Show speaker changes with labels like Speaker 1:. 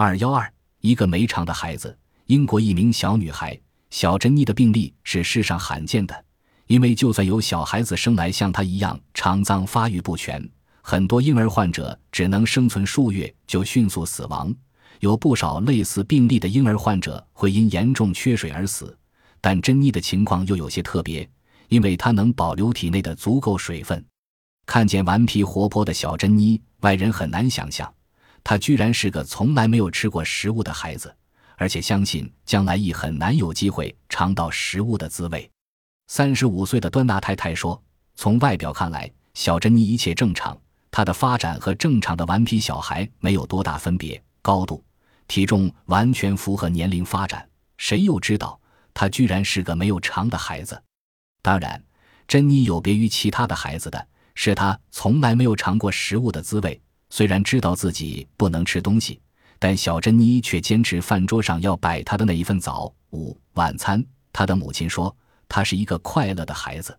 Speaker 1: 二幺二，一个没肠的孩子。英国一名小女孩小珍妮的病例是世上罕见的，因为就算有小孩子生来像她一样肠脏发育不全，很多婴儿患者只能生存数月就迅速死亡。有不少类似病例的婴儿患者会因严重缺水而死，但珍妮的情况又有些特别，因为她能保留体内的足够水分。看见顽皮活泼的小珍妮，外人很难想象，他居然是个从来没有吃过食物的孩子。而且相信将来亦很难有机会尝到食物的滋味。三十五岁的端纳太太说：“从外表看来，小珍妮一切正常，她的发展和正常的顽皮小孩没有多大分别，高度、体重完全符合年龄发展。谁又知道她居然是个没有肠的孩子？当然，珍妮有别于其他的孩子的是，她从来没有尝过食物的滋味，虽然知道自己不能吃东西。”但小珍妮却坚持饭桌上要摆她的那一份早午晚餐。她的母亲说：“她是一个快乐的孩子。”